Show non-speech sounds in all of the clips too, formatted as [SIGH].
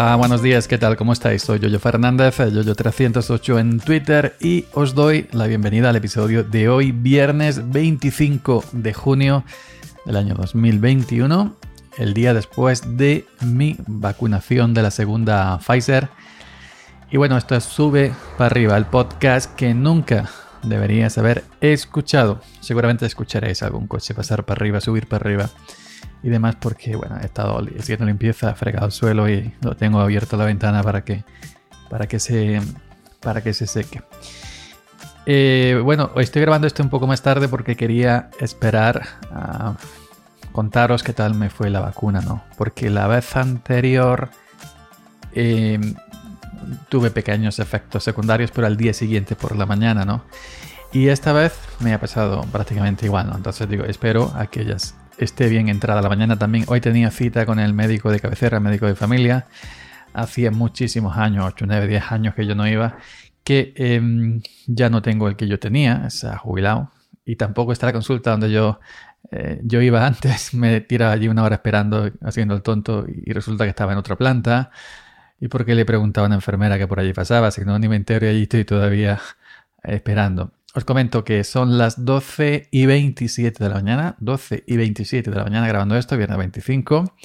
Buenos días, ¿qué tal? ¿Cómo estáis? Soy Yoyo Fernández, Yoyo308 en Twitter y os doy la bienvenida al episodio de hoy, viernes 25 de junio del año 2021, el día después de mi vacunación de la segunda Pfizer. Y bueno, esto es Sube para arriba, el podcast que nunca deberías haber escuchado. Seguramente escucharéis algún coche pasar para arriba, subir para arriba y demás porque, bueno, he estado haciendo limpieza, fregado el suelo y lo tengo abierto la ventana para que, para que, se, para que se seque. Eh, bueno, estoy grabando esto un poco más tarde porque quería esperar a contaros qué tal me fue la vacuna, ¿no? Porque la vez anterior em, tuve pequeños efectos secundarios, pero al día siguiente por la mañana, ¿no? Y esta vez me ha pasado prácticamente igual, ¿no? Entonces digo, espero a que ellas esté bien entrada la mañana también. Hoy tenía cita con el médico de cabecera, el médico de familia. Hacía muchísimos años, 8, 9, 10 años que yo no iba, que em, ya no tengo el que yo tenía, se ha jubilado. Y tampoco está la consulta donde yo, eh, yo iba [LAUGHS] antes, me tiraba allí una hora esperando, haciendo el tonto, y resulta que estaba en otra planta. Y porque le preguntaba a una enfermera que por allí pasaba, si no, ni me entero y allí estoy todavía esperando. Os comento que son las 12 y 27 de la mañana, 12 y 27 de la mañana grabando esto, viernes 25.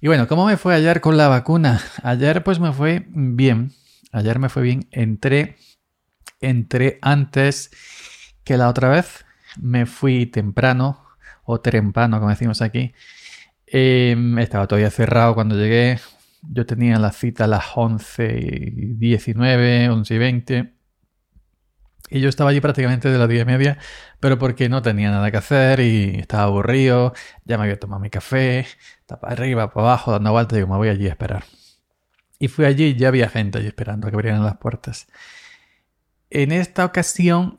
Y bueno, ¿cómo me fue ayer con la vacuna? Ayer pues me fue bien, ayer me fue bien, entré, entré antes que la otra vez, me fui temprano, o trempano como decimos aquí. Em, estaba todavía cerrado cuando llegué, yo tenía la cita a las 11 y 19, 11 y 20 y yo estaba allí prácticamente de las 10 y media, pero porque no tenía nada que hacer y estaba aburrido, ya me había tomado mi café, estaba para arriba, para abajo, dando vueltas, digo, me voy allí a esperar. Y fui allí y ya había gente allí esperando a que abrieran las puertas. En esta ocasión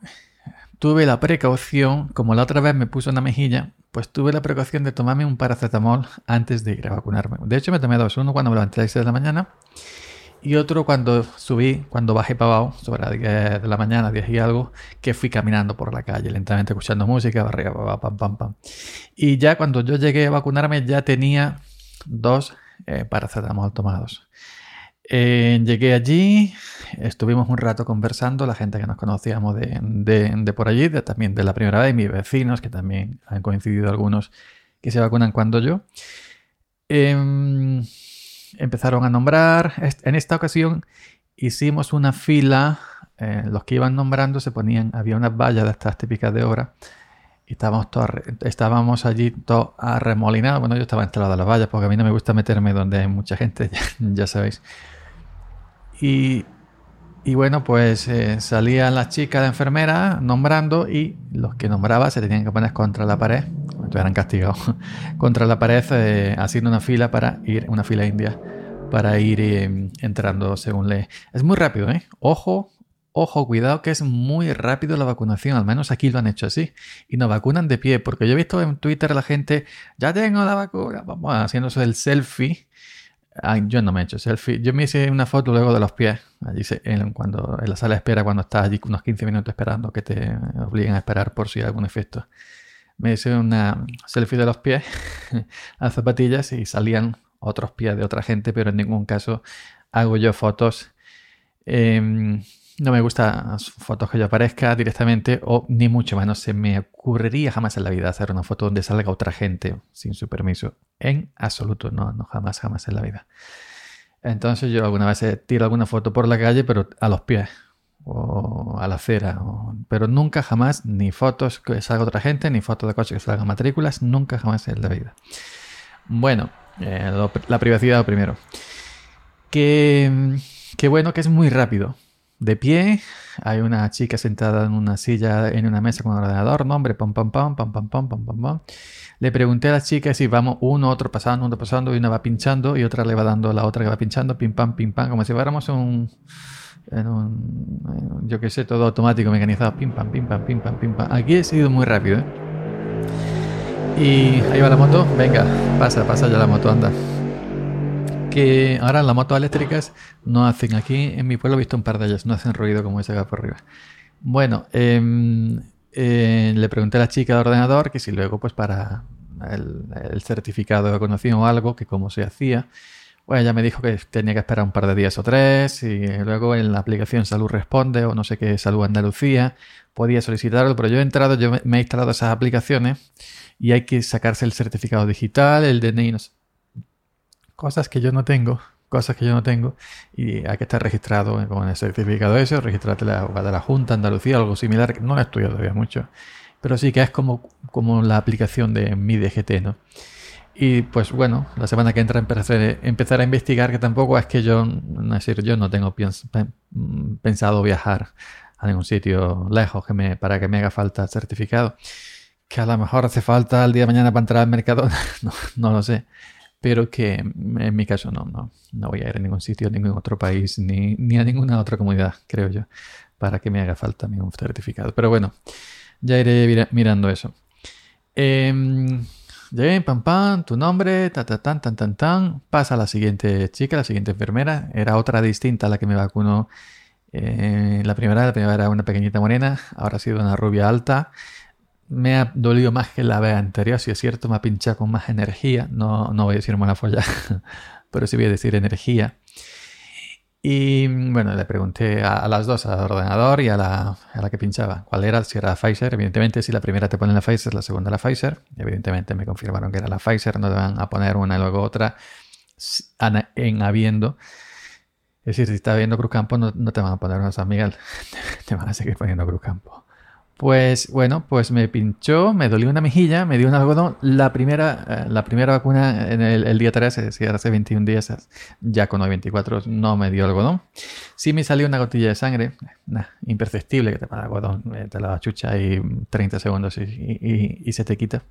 tuve la precaución, como la otra vez me puso una mejilla, pues tuve la precaución de tomarme un paracetamol antes de ir a vacunarme. De hecho, me tomé dos, uno cuando me levanté a las 6 de la mañana y otro cuando subí, cuando bajé para abajo, sobre las 10 de la mañana, 10 y algo, que fui caminando por la calle, lentamente escuchando música, barriga, pam, pam, pam. Y ya cuando yo llegué a vacunarme, ya tenía dos eh, paracetamol tomados. Eh, llegué allí, estuvimos un rato conversando, la gente que nos conocíamos de, de, por allí, también de la primera vez, mis vecinos, que también han coincidido algunos que se vacunan cuando yo. Eh, empezaron a nombrar. En esta ocasión hicimos una fila, eh, los que iban nombrando se ponían, había unas vallas de estas típicas de obra, y estábamos, todos, estábamos allí todos arremolinados. Bueno, yo estaba entrado a las vallas porque a mí no me gusta meterme donde hay mucha gente, [LAUGHS] ya, sabéis. Y, y bueno, pues eh, salían las chicas de enfermera nombrando y los que nombraba se tenían que poner contra la pared eran castigados, [LAUGHS] contra la pared eh, haciendo una fila para ir, una fila india, para ir eh, entrando según le... Es muy rápido, ¿eh? Ojo, ojo, cuidado que es muy rápido la vacunación, al menos aquí lo han hecho así. Y nos vacunan de pie, porque yo he visto en Twitter a la gente, ya tengo la vacuna, vamos, haciéndose el selfie. Yo no me he hecho selfie. Yo me hice una foto luego de los pies. Allí en, cuando, en la sala de espera, cuando estás allí unos 15 minutos esperando que te obliguen a esperar por si hay algún efecto me hice una selfie de los pies [LAUGHS] a zapatillas y salían otros pies de otra gente, pero en ningún caso hago yo fotos. Em, no me gusta fotos que yo aparezca directamente o ni mucho menos se me ocurriría jamás en la vida hacer una foto donde salga otra gente sin su permiso. En absoluto, no, no jamás, jamás en la vida. Entonces yo alguna vez tiro alguna foto por la calle, pero a los pies o a la acera, pero nunca jamás ni fotos que salga otra gente, ni fotos de coches que salgan matrículas, nunca jamás en la vida. Bueno, eh, la privacidad primero. Que bueno, que es muy rápido. De pie, hay una chica sentada en una silla, en una mesa con un ordenador, nombre, pam, pam, pam, pam, pam, pam, pam, pam. Le pregunté a la chica si vamos uno, otro pasando, uno pasando, y una va pinchando, y otra le va dando a la otra que va pinchando, pim, pam, pim, pam, como si fuéramos un en un, yo que sé, todo automático, mecanizado, pim pam, pim pam, pim pam, pim pam. Aquí he sido muy rápido, ¿eh? Y ahí va la moto, venga, pasa, pasa ya la moto, anda. Que ahora las motos eléctricas no hacen, aquí en mi pueblo he visto un par de ellas, no hacen ruido como ese acá por arriba. Bueno, em, eh, le pregunté a la chica de ordenador que si luego, pues para el, el certificado de vacunación o algo, que cómo se hacía Bueno, ya me dijo que tenía que esperar un par de días o tres y luego en la aplicación Salud Responde o no sé qué, Salud Andalucía, podía solicitarlo, pero yo he entrado, yo me he instalado esas aplicaciones y hay que sacarse el certificado digital, el DNI, no sé. Cosas que yo no tengo, cosas que yo no tengo y hay que estar registrado con el certificado ese, registrarte la de la Junta, Andalucía, algo similar, no he estudiado todavía mucho, pero sí que es como, como la aplicación de mi DGT, ¿no? Y pues bueno, la semana que entra empezaré, empezar a investigar, que tampoco es que yo, es decir, yo no tengo pensado viajar a ningún sitio lejos que me, para que me haga falta certificado. Que a lo mejor hace falta el día de mañana para entrar al mercado, [LAUGHS] no, no lo sé. Pero que en mi caso no, no, no voy a ir a ningún sitio, a ningún otro país, ni, ni a ninguna otra comunidad, creo yo, para que me haga falta un certificado. Pero bueno, ya iré mirando eso. Eh, pam, pam, tu nombre, ta, ta, tan, tan, tan, tan. Pasa la siguiente chica, la siguiente enfermera. Era otra distinta a la que me vacunó. Eh, la primera, la primera era una pequeñita morena, ahora ha sido una rubia alta. Me ha dolido más que la vez anterior, si es cierto, me ha pinchado con más energía. No, no voy a decir buena folla, [LAUGHS] pero sí voy a decir energía. Y bueno, le pregunté a, las dos, al ordenador y a la, a la, que pinchaba, cuál era, si era la Pfizer. Evidentemente, si la primera te ponen la Pfizer, la segunda la Pfizer. Evidentemente me confirmaron que era la Pfizer, no te van a poner una y luego otra en habiendo. Es decir, si está viendo Cruzcampo, no, no te van a poner una San Miguel, [LAUGHS] te van a seguir poniendo Cruzcampo. Pues bueno, pues me pinchó, me dolió una mejilla, me dio un algodón. La primera, eh, la primera vacuna en el, día 13, es decir, hace 21 días, ya con hoy 24, no me dio algodón. Sí me salió una gotilla de sangre, imperceptible, que te pasa algodón, eh, te la chucha y 30 segundos y, se te quita.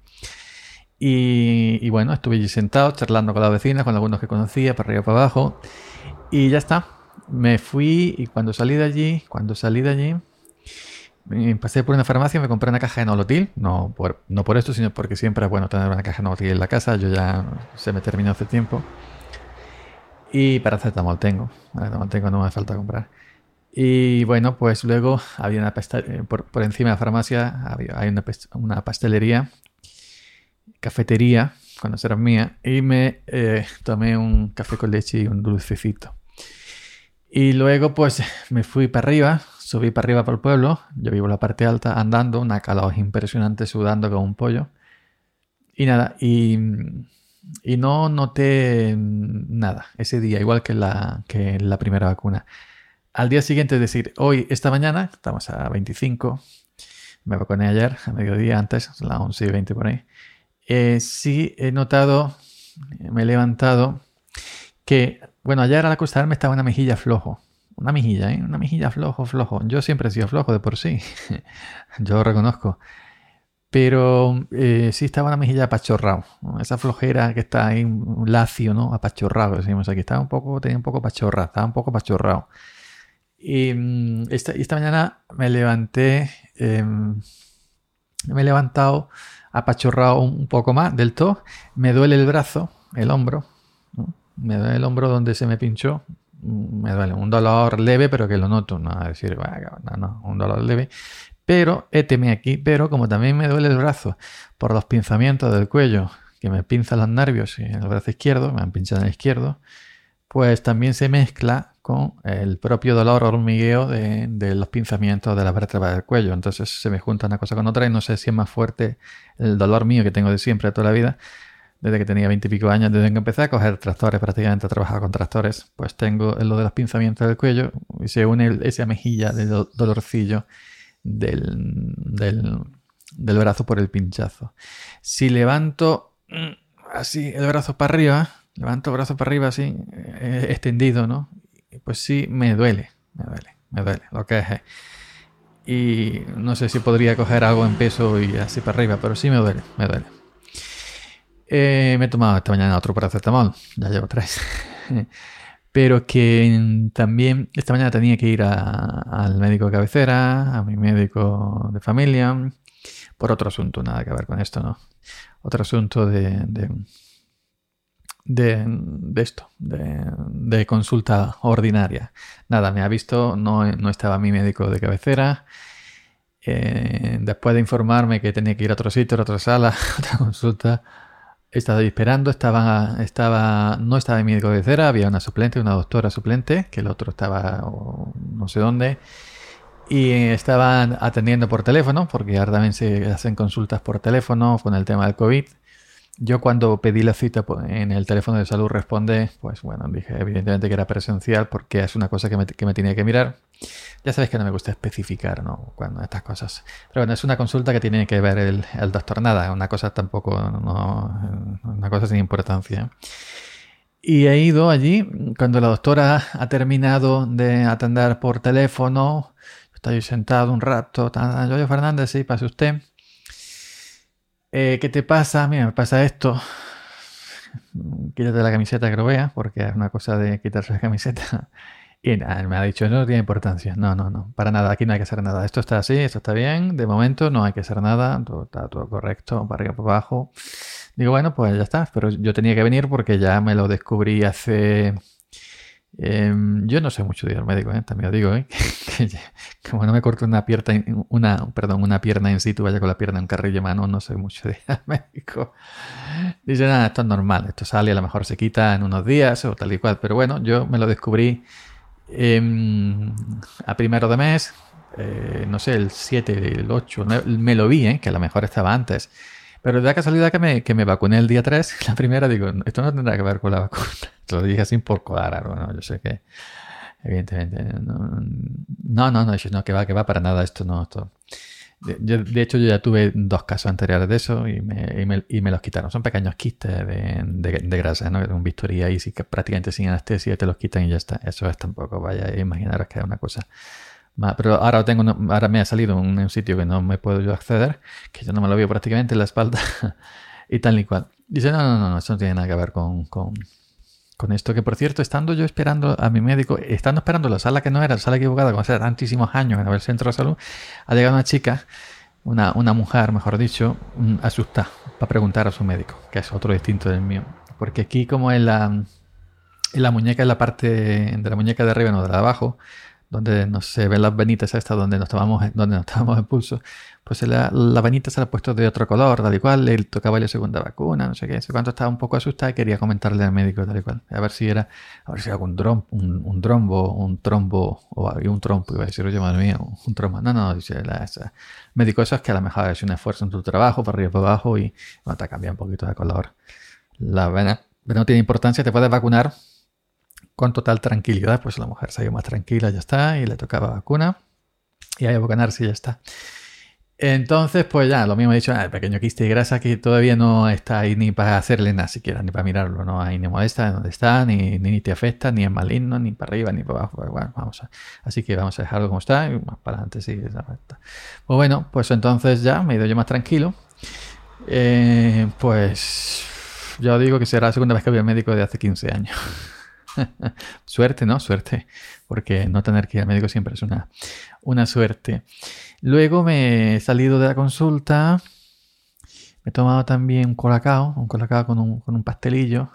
Y, y, bueno, estuve allí sentado charlando con la vecina, con algunos que conocía, para arriba y para abajo. Y ya está. Me fui y cuando salí de allí, cuando salí de allí, pasé por una farmacia y me compré una caja de Nolotil. No por, no por esto, sino porque siempre es bueno tener una caja de Nolotil en la casa. Yo ya se me terminó hace tiempo. Y paracetamol tengo. Paracetamol tengo, no me falta comprar. Y bueno, pues luego había una eh, por, por, encima de la farmacia había, hay una, una pastelería, cafetería, cuando era mía, y me eh, tomé un café con leche y un dulcecito. Y luego pues me fui para arriba, Subí para arriba por el pueblo, yo vivo en la parte alta, andando, una calor impresionante, sudando como un pollo. Y nada, y, y no noté nada ese día, igual que la, que la primera vacuna. Al día siguiente, es decir, hoy, esta mañana, estamos a 25, me vacuné ayer, a mediodía antes, a las 11 y 20 por ahí. Eh, sí he notado, me he levantado, que, bueno, ayer al acostarme estaba una mejilla flojo. Una mejilla, ¿eh? Una mejilla flojo, flojo. Yo siempre he sido flojo de por sí. [LAUGHS] Yo reconozco. Pero eh, sí estaba una mejilla apachorrado. Esa flojera que está ahí, un lacio, ¿no? Apachorrado, decimos aquí. Estaba un poco, tenía un poco pachorra, estaba un poco apachorrado. Y mm, esta, esta, mañana me levanté, em, me he levantado apachorrado un poco más del todo. Me duele el brazo, el hombro. Me duele el hombro donde se me pinchó me duele. Un dolor leve, pero que lo noto. No a decir, no, no, un dolor leve. Pero, éteme aquí, pero como también me duele el brazo por los pinzamientos del cuello, que me pinzan los nervios en el brazo izquierdo, me han pinchado en el izquierdo, pues también se mezcla con el propio dolor hormigueo de, los pinzamientos de la vértebra del cuello. Entonces se me junta una cosa con otra y no sé si es más fuerte el dolor mío que tengo de siempre, toda la vida, desde que tenía veintipico años, desde que empecé a coger tractores, prácticamente a trabajar con tractores, pues tengo lo de los pinzamientos del cuello y se une esa mejilla de dolorcillo del, del, brazo por el pinchazo. Si levanto mm, así el brazo para arriba, levanto el brazo para arriba así, eh, extendido, ¿no? Pues sí, me duele, me duele, me duele, lo que es. Eh. Y no sé si podría coger algo en peso y así para arriba, pero sí me duele, me duele. Eh, me he tomado esta mañana otro paracetamol, ya llevo tres. [LAUGHS] Pero que también esta mañana tenía que ir al médico de cabecera, a mi médico de familia, por otro asunto, nada que ver con esto, ¿no? Otro asunto de, de, esto, de, consulta ordinaria. Nada, me ha visto, no, no estaba mi médico de cabecera. Eh, después de informarme que tenía que ir a otro sitio, a otra sala, [LAUGHS] otra consulta, estaba esperando, estaba, estaba, no estaba en mi médico de cera, había una suplente, una doctora suplente, que el otro estaba no sé dónde, y estaban atendiendo por teléfono, porque ahora también se hacen consultas por teléfono con el tema del COVID. Yo cuando pedí la cita en el teléfono de salud responde, pues bueno, dije evidentemente que era presencial porque es una cosa que me, que me tenía que mirar. Ya sabes que no me gusta especificar, ¿no? Cuando estas cosas. Pero bueno, es una consulta que tiene que ver el, doctor nada, una cosa tampoco, no, una cosa sin importancia. Y he ido allí, cuando la doctora ha terminado de atender por teléfono, estoy sentado un rato, yo Fernández, sí, pase usted. Eh, ¿Qué te pasa? Mira, me pasa esto. Quítate la camiseta que lo vea, porque es una cosa de quitarse la camiseta. [LAUGHS] Y nada, me ha dicho, no tiene importancia. No, no, no, para nada, aquí no hay que hacer nada. Esto está así, esto está bien, de momento no hay que hacer nada, todo, está todo correcto, para arriba, para abajo. Digo, bueno, pues ya está, pero yo tenía que venir porque ya me lo descubrí hace Em, yo no sé mucho de ir al médico, ¿eh? también lo digo, ¿eh? [LAUGHS] que, como no me corto una pierna, una, perdón, una pierna en situ, vaya con la pierna en carrillo de mano, no sé mucho de ir al [LAUGHS] médico. Dice, nada, esto es normal, esto sale, a lo mejor se quita en unos días o tal y cual, pero bueno, yo me lo descubrí em, a primero de mes, eh, no sé, el 7, el 8, me lo vi, ¿eh? que a lo mejor estaba antes. Pero de la casualidad que me, que me vacuné el día 3, [LAUGHS] la primera, digo, esto no tendrá que ver con la vacuna. [LAUGHS] Te lo dije así por colar, ¿no? Yo sé que, evidentemente, no, no, no, no, no, que va, que va para nada, esto no, esto. De, de hecho, yo ya tuve dos casos anteriores de eso y me, y me, y me los quitaron. Son pequeños quistes de, de, de grasa, ¿no? Un bisturí ahí, sí que prácticamente sin anestesia te los quitan y ya está. Eso es tampoco, vaya, imaginaros que es una cosa pero ahora tengo ahora me ha salido un, sitio que no me puedo yo acceder, que yo no me lo veo prácticamente en la espalda [LAUGHS] y tal y cual. Dice, no, no, no, eso no tiene nada que ver con, con, con, esto. Que por cierto, estando yo esperando a mi médico, estando esperando la sala que no era, la sala equivocada, como hace tantísimos años en el centro de salud, ha llegado una chica, una, una mujer, mejor dicho, mm, asustada, para preguntar a su médico, que es otro distinto del mío. Porque aquí como en la, en la muñeca, en la parte de la muñeca de arriba, no de la de abajo, donde no se ven las venitas estas donde nos tomamos donde nos tomamos el pulso pues la, la venita se la ha puesto de otro color tal y cual le tocaba la segunda vacuna no sé qué sé cuánto estaba un poco asustada y quería comentarle al médico tal y cual a ver si era a ver si era algún drom, un, un trombo un trombo o un trombo iba a decir oye madre mía un trombo no no dice la, esa. médico eso es que a lo mejor es un esfuerzo en tu trabajo para arriba para abajo y bueno, te cambia un poquito de color la vena pero no tiene importancia te puedes vacunar con total tranquilidad, pues la mujer ido más tranquila, ya está, y le tocaba vacuna, y hay a vacunarse y ya está. Entonces, pues ya, lo mismo he dicho, ah, el pequeño quiste de grasa que todavía no está ahí ni para hacerle nada siquiera, ni para mirarlo, no hay ni molesta de dónde está, ni, ni, te afecta, ni es maligno, ni para arriba, ni para abajo. Pues bueno, vamos a, así que vamos a dejarlo como está y más para adelante sí. Pues bueno, pues entonces ya me he ido yo más tranquilo. Eh, pues yo digo que será la segunda vez que voy al médico de hace 15 años. [LAUGHS] [LAUGHS] suerte, ¿no? Suerte. Porque no tener que ir al médico siempre es una, una suerte. Luego me he salido de la consulta. Me he tomado también un colacao, un colacao con un, con un pastelillo.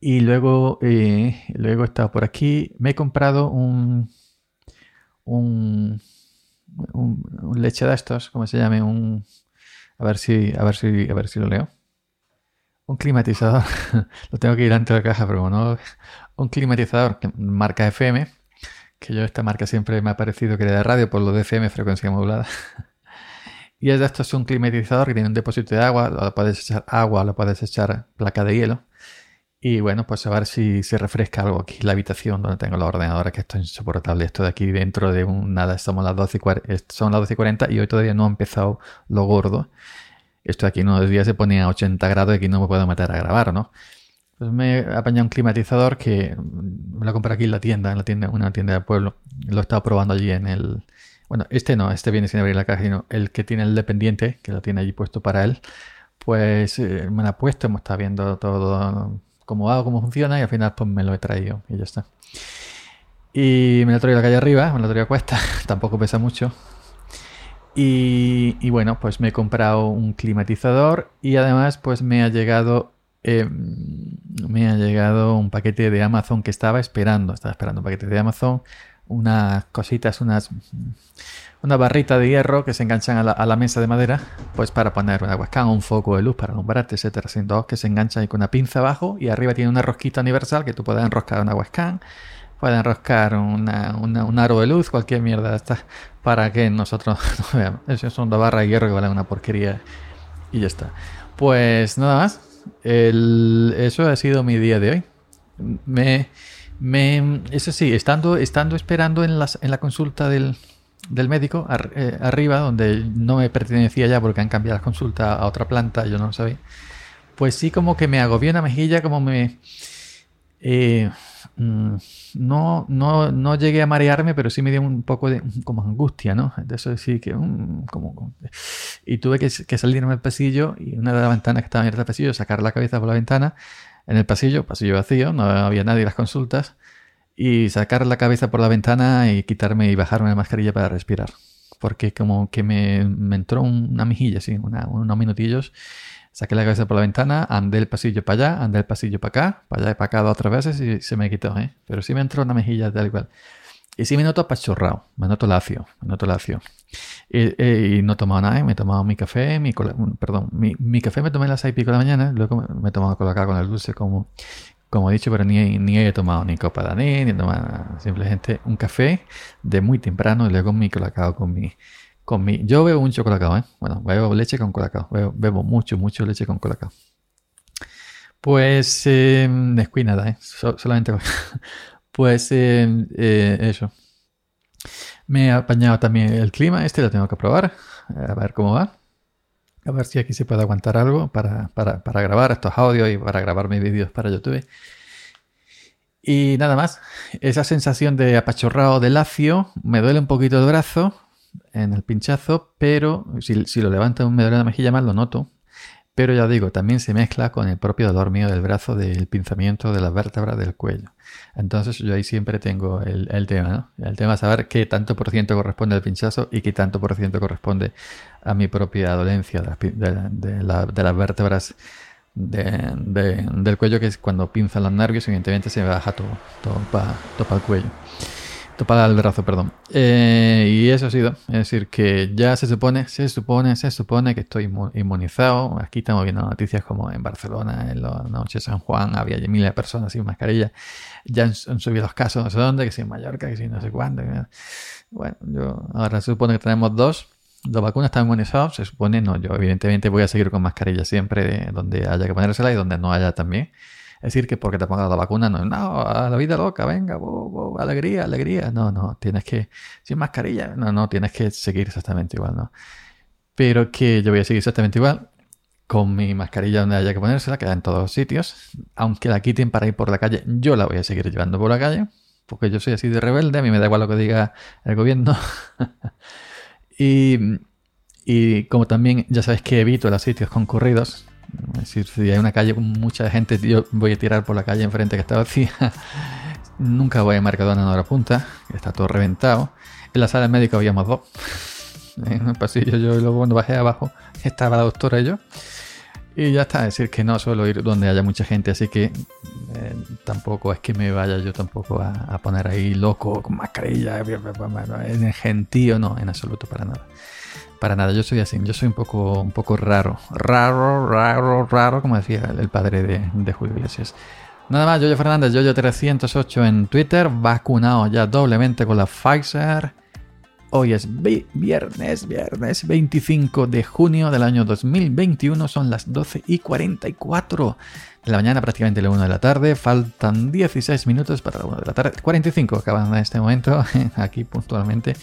Y luego, eh, luego he estado por aquí. Me he comprado un, un, leche de estos, ¿cómo se llame? Un, a ver si, a ver si, a ver si lo leo. Un climatizador. [LAUGHS] Lo tengo que ir antes de la caja, pero no. Un climatizador marca FM. Que yo esta marca siempre me ha parecido que era de radio por lo de FM, frecuencia modulada. [LAUGHS] y es esto es un climatizador que tiene un depósito de agua. Lo puedes echar agua, lo puedes echar placa de hielo. Y bueno, pues a ver si se refresca algo aquí la habitación donde tengo la ordenadora, que esto es insoportable. Esto de aquí dentro de un nada, somos las 12 y, son las 12 y 40 y hoy todavía no ha empezado lo gordo. Esto aquí unos días se ponía a 80 grados y aquí no me puedo meter a grabar, ¿no? Pues me apañado un climatizador que me lo compré aquí en la tienda, en la tienda, una tienda de pueblo. Lo he estado probando allí en el... Bueno, este no, este viene sin abrir la caja, sino el que tiene el dependiente, que lo tiene allí puesto para él. Pues eh, me lo ha puesto, hemos estado viendo todo cómo hago, cómo funciona y al final pues me lo he traído y ya está. Y me lo he traído la calle arriba, me lo he traído a cuesta, [LAUGHS] tampoco pesa mucho. Y, bueno, pues me he comprado un climatizador y además pues me ha llegado eh, me ha llegado un paquete de Amazon que estaba esperando. Estaba esperando un paquete de Amazon unas cositas, unas una barrita de hierro que se enganchan a la, mesa de madera, pues para poner una webcam, un foco de luz para alumbrarte, etcétera, sin dos que se enganchan ahí con una pinza abajo y arriba tiene una rosquita universal que tú puedes enroscar una webcam, puedes enroscar una, un aro de luz, cualquier mierda de estas, para que nosotros [LAUGHS] no veamos. Eso son dos barras de hierro que valen una porquería y ya está. Pues nada más, eso ha sido mi día de hoy. Me, me, eso sí, estando, estando esperando en, las, en la consulta del, del médico eh, arriba, donde no me pertenecía ya porque han cambiado las consultas a otra planta, yo no lo sabía, pues sí como que me agobió una mejilla, como me... Eh, mm, no, no, no llegué a marearme, pero sí me dio un poco de como angustia, ¿no? Eso sí que... Mm, como, y tuve que, que salirme al pasillo y una de las ventanas que estaba abierta al pasillo, sacar la cabeza por la ventana en el pasillo, pasillo vacío, no había nadie en las consultas y sacar la cabeza por la ventana y quitarme y bajarme la mascarilla para respirar. Porque como que me, entró una mejilla, así, unos minutillos. Saqué la cabeza por la ventana, andé el pasillo para allá, andé el pasillo para acá, para allá y para acá dos otras veces y se me quitó, ¿eh? Pero sí me entró una mejilla tal igual. Y sí me noto apachurrado, me noto lacio, me noto lacio. Y, y no he tomado nada, ¿eh? me he tomado mi café, mi perdón, mi, mi, café me tomé a las seis y pico de la mañana, luego me he tomado colacao con el dulce como como he dicho, pero ni, ni he tomado ni copa de anís, ni he tomado simplemente un café de muy temprano y luego mi colacao con mi, con. Yo bebo mucho colacao, ¿eh? Bueno, bebo leche con colacao, bebo, mucho, mucho leche con colacao. Pues, eh, nada, ¿eh? solamente... [LAUGHS] pues, em, eh, eso. Me ha apañado también el clima, este lo tengo que probar, a ver cómo va. A ver si aquí se puede aguantar algo para, grabar estos audios y para grabar mis vídeos para YouTube. Y nada más, esa sensación de apachorrado de lacio, me duele un poquito el brazo en el pinchazo, pero si, si lo levanto me duele la mejilla más, lo noto. Pero ya digo, también se mezcla con el propio dolor mío del brazo, del pinzamiento de las vértebras del cuello. Entonces yo ahí siempre tengo el, tema, ¿no? El tema es saber qué tanto por ciento corresponde al pinchazo y qué tanto por ciento corresponde a mi propia dolencia de, las vértebras del cuello, que es cuando pinzan los nervios, evidentemente se baja todo, todo para el cuello para el brazo, perdón. Eh, y eso ha sido. Es decir, que ya se supone, se supone, se supone que estoy inmunizado. Aquí estamos viendo noticias como en Barcelona, en la noche de San Juan, había miles de personas sin mascarilla. Ya han, subido los casos no sé dónde, que si en Mallorca, que si no sé cuándo. Bueno, yo ahora se supone que tenemos dos. Dos vacunas están inmunizados, se supone, no, yo evidentemente voy a seguir con mascarilla siempre donde haya que ponérsela y donde no haya también. Decir, que porque te pongas la vacuna, no, no, a la vida loca, venga, alegría, alegría. No, no, tienes que, sin mascarilla, no, no, tienes que seguir exactamente igual, ¿no? Pero que yo voy a seguir exactamente igual, con mi mascarilla donde haya que ponérsela, queda en todos los sitios. Aunque la quiten para ir por la calle, yo la voy a seguir llevando por la calle, porque yo soy así de rebelde, a mí me da igual lo que diga el gobierno. [LAUGHS] y, y como también ya sabes que evito los sitios concurridos, si hay una calle con mucha gente, yo voy a tirar por la calle enfrente que está vacía. [LAUGHS] Nunca voy a Mercadona en hora punta, está todo reventado. En la sala médica habíamos dos. [LAUGHS] En el pasillo yo luego cuando bajé abajo estaba la doctora y yo. Y ya está, es decir, que no suelo ir donde haya mucha gente, así que eh, tampoco es que me vaya yo tampoco a, poner ahí loco con mascarilla, en gentío, no, en absoluto para nada. Para nada, yo soy así, yo soy un poco, un poco raro. Raro, raro, raro, como decía el padre de, Julio Iglesias. Nada más, Yoyo Fernández, Yoyo308 en Twitter, vacunado ya doblemente con la Pfizer. Hoy es viernes, viernes 25 de junio del año 2021, son las 12 y 44 de la mañana, prácticamente la 1 de la tarde. Faltan 16 minutos para la 1 de la tarde, 45 acaban en este momento, [LAUGHS] aquí puntualmente.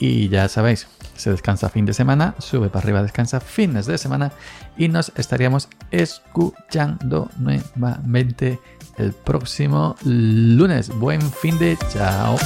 Y ya sabéis, se descansa fin de semana, sube para arriba, descansa fines de semana y nos estaríamos escuchando nuevamente el próximo lunes. Buen fin de chao.